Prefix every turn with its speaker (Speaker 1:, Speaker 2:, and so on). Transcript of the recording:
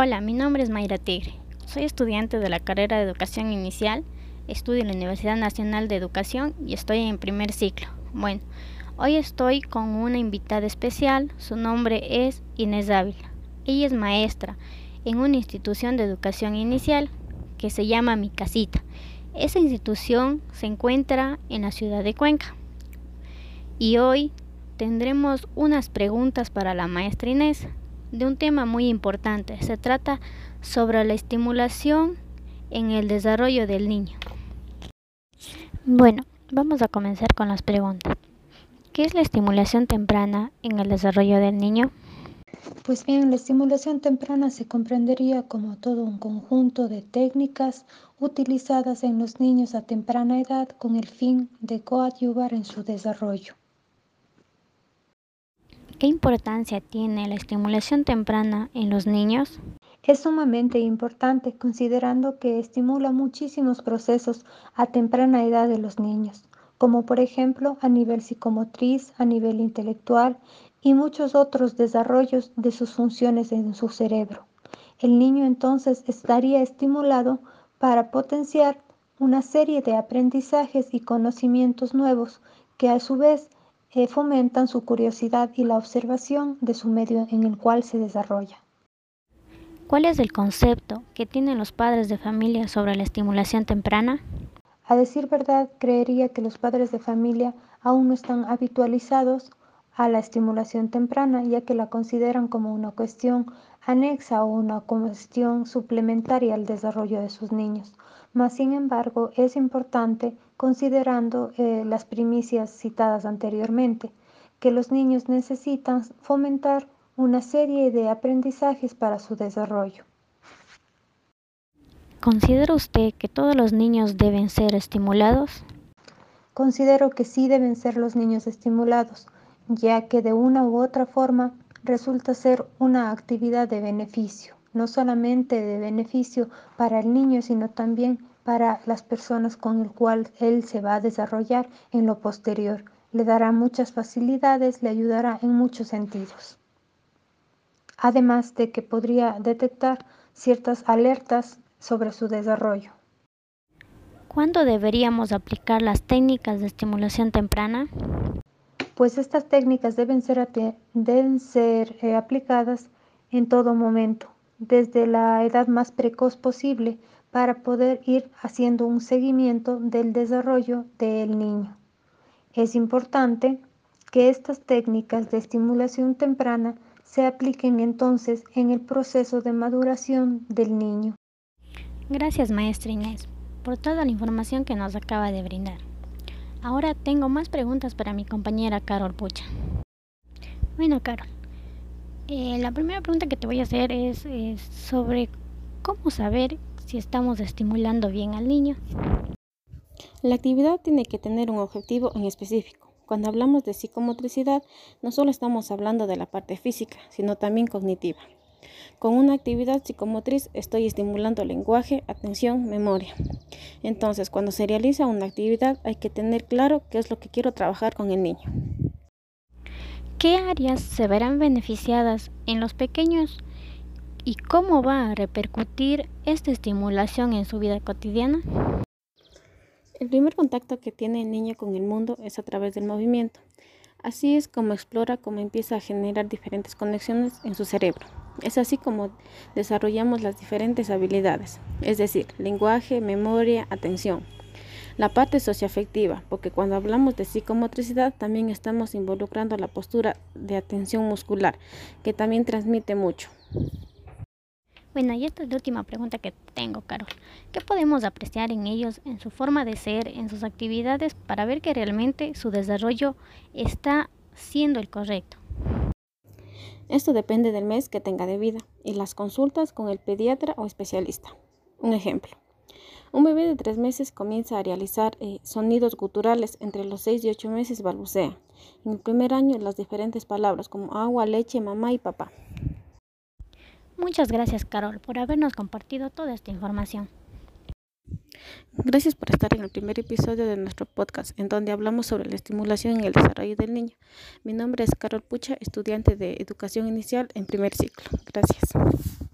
Speaker 1: Hola, mi nombre es Mayra Tigre. Soy estudiante de la carrera de Educación Inicial, estudio en la Universidad Nacional de Educación y estoy en primer ciclo. Bueno, hoy estoy con una invitada especial, su nombre es Inés Ávila. Ella es maestra en una institución de educación inicial que se llama Mi Casita. Esa institución se encuentra en la ciudad de Cuenca. Y hoy tendremos unas preguntas para la maestra Inés de un tema muy importante. Se trata sobre la estimulación en el desarrollo del niño. Bueno, vamos a comenzar con las preguntas. ¿Qué es la estimulación temprana en el desarrollo del niño?
Speaker 2: Pues bien, la estimulación temprana se comprendería como todo un conjunto de técnicas utilizadas en los niños a temprana edad con el fin de coadyuvar en su desarrollo.
Speaker 1: ¿Qué importancia tiene la estimulación temprana en los niños?
Speaker 2: Es sumamente importante considerando que estimula muchísimos procesos a temprana edad de los niños, como por ejemplo a nivel psicomotriz, a nivel intelectual y muchos otros desarrollos de sus funciones en su cerebro. El niño entonces estaría estimulado para potenciar una serie de aprendizajes y conocimientos nuevos que a su vez eh, fomentan su curiosidad y la observación de su medio en el cual se desarrolla.
Speaker 1: ¿Cuál es el concepto que tienen los padres de familia sobre la estimulación temprana?
Speaker 2: A decir verdad, creería que los padres de familia aún no están habitualizados a la estimulación temprana, ya que la consideran como una cuestión anexa o una cuestión suplementaria al desarrollo de sus niños. Mas, sin embargo, es importante, considerando eh, las primicias citadas anteriormente, que los niños necesitan fomentar una serie de aprendizajes para su desarrollo.
Speaker 1: ¿Considera usted que todos los niños deben ser estimulados?
Speaker 2: Considero que sí deben ser los niños estimulados, ya que de una u otra forma resulta ser una actividad de beneficio, no solamente de beneficio para el niño, sino también para las personas con el cual él se va a desarrollar en lo posterior. Le dará muchas facilidades, le ayudará en muchos sentidos además de que podría detectar ciertas alertas sobre su desarrollo.
Speaker 1: ¿Cuándo deberíamos aplicar las técnicas de estimulación temprana?
Speaker 2: Pues estas técnicas deben ser, deben ser eh, aplicadas en todo momento, desde la edad más precoz posible, para poder ir haciendo un seguimiento del desarrollo del niño. Es importante que estas técnicas de estimulación temprana se apliquen entonces en el proceso de maduración del niño.
Speaker 1: Gracias, maestra Inés, por toda la información que nos acaba de brindar. Ahora tengo más preguntas para mi compañera Carol Pucha. Bueno, Carol, eh, la primera pregunta que te voy a hacer es, es sobre cómo saber si estamos estimulando bien al niño.
Speaker 3: La actividad tiene que tener un objetivo en específico. Cuando hablamos de psicomotricidad, no solo estamos hablando de la parte física, sino también cognitiva. Con una actividad psicomotriz estoy estimulando lenguaje, atención, memoria. Entonces, cuando se realiza una actividad hay que tener claro qué es lo que quiero trabajar con el niño.
Speaker 1: ¿Qué áreas se verán beneficiadas en los pequeños y cómo va a repercutir esta estimulación en su vida cotidiana?
Speaker 3: El primer contacto que tiene el niño con el mundo es a través del movimiento. Así es como explora cómo empieza a generar diferentes conexiones en su cerebro. Es así como desarrollamos las diferentes habilidades, es decir, lenguaje, memoria, atención. La parte socioafectiva, porque cuando hablamos de psicomotricidad también estamos involucrando la postura de atención muscular, que también transmite mucho.
Speaker 1: Bueno, y esta es la última pregunta que tengo, Carol. ¿Qué podemos apreciar en ellos, en su forma de ser, en sus actividades, para ver que realmente su desarrollo está siendo el correcto?
Speaker 3: Esto depende del mes que tenga de vida y las consultas con el pediatra o especialista. Un ejemplo. Un bebé de tres meses comienza a realizar eh, sonidos guturales, entre los seis y ocho meses balbucea. En el primer año las diferentes palabras como agua, leche, mamá y papá.
Speaker 1: Muchas gracias, Carol, por habernos compartido toda esta información.
Speaker 3: Gracias por estar en el primer episodio de nuestro podcast, en donde hablamos sobre la estimulación y el desarrollo del niño. Mi nombre es Carol Pucha, estudiante de educación inicial en primer ciclo. Gracias.